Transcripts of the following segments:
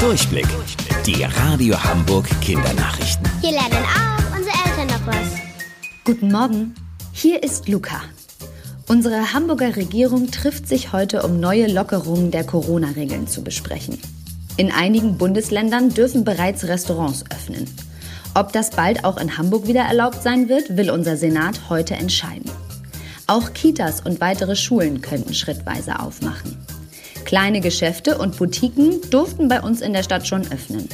Durchblick. Die Radio Hamburg Kindernachrichten. Hier lernen auch unsere Eltern noch was. Guten Morgen, hier ist Luca. Unsere Hamburger Regierung trifft sich heute, um neue Lockerungen der Corona-Regeln zu besprechen. In einigen Bundesländern dürfen bereits Restaurants öffnen. Ob das bald auch in Hamburg wieder erlaubt sein wird, will unser Senat heute entscheiden. Auch Kitas und weitere Schulen könnten schrittweise aufmachen. Kleine Geschäfte und Boutiquen durften bei uns in der Stadt schon öffnen.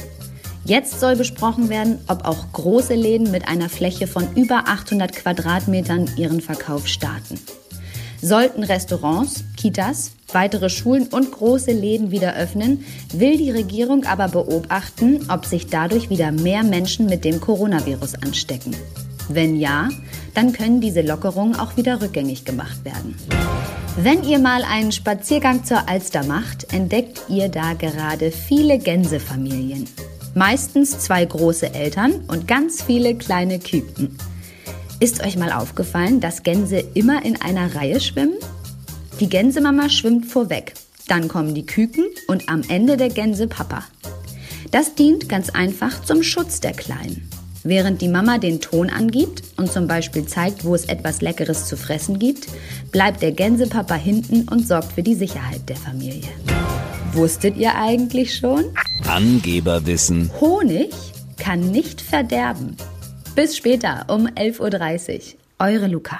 Jetzt soll besprochen werden, ob auch große Läden mit einer Fläche von über 800 Quadratmetern ihren Verkauf starten. Sollten Restaurants, Kitas, weitere Schulen und große Läden wieder öffnen, will die Regierung aber beobachten, ob sich dadurch wieder mehr Menschen mit dem Coronavirus anstecken. Wenn ja, dann können diese Lockerungen auch wieder rückgängig gemacht werden. Wenn ihr mal einen Spaziergang zur Alster macht, entdeckt ihr da gerade viele Gänsefamilien. Meistens zwei große Eltern und ganz viele kleine Küken. Ist euch mal aufgefallen, dass Gänse immer in einer Reihe schwimmen? Die Gänsemama schwimmt vorweg, dann kommen die Küken und am Ende der Gänsepapa. Das dient ganz einfach zum Schutz der Kleinen. Während die Mama den Ton angibt und zum Beispiel zeigt, wo es etwas Leckeres zu fressen gibt, bleibt der Gänsepapa hinten und sorgt für die Sicherheit der Familie. Wusstet ihr eigentlich schon? Angeberwissen. Honig kann nicht verderben. Bis später um 11.30 Uhr. Eure Luca.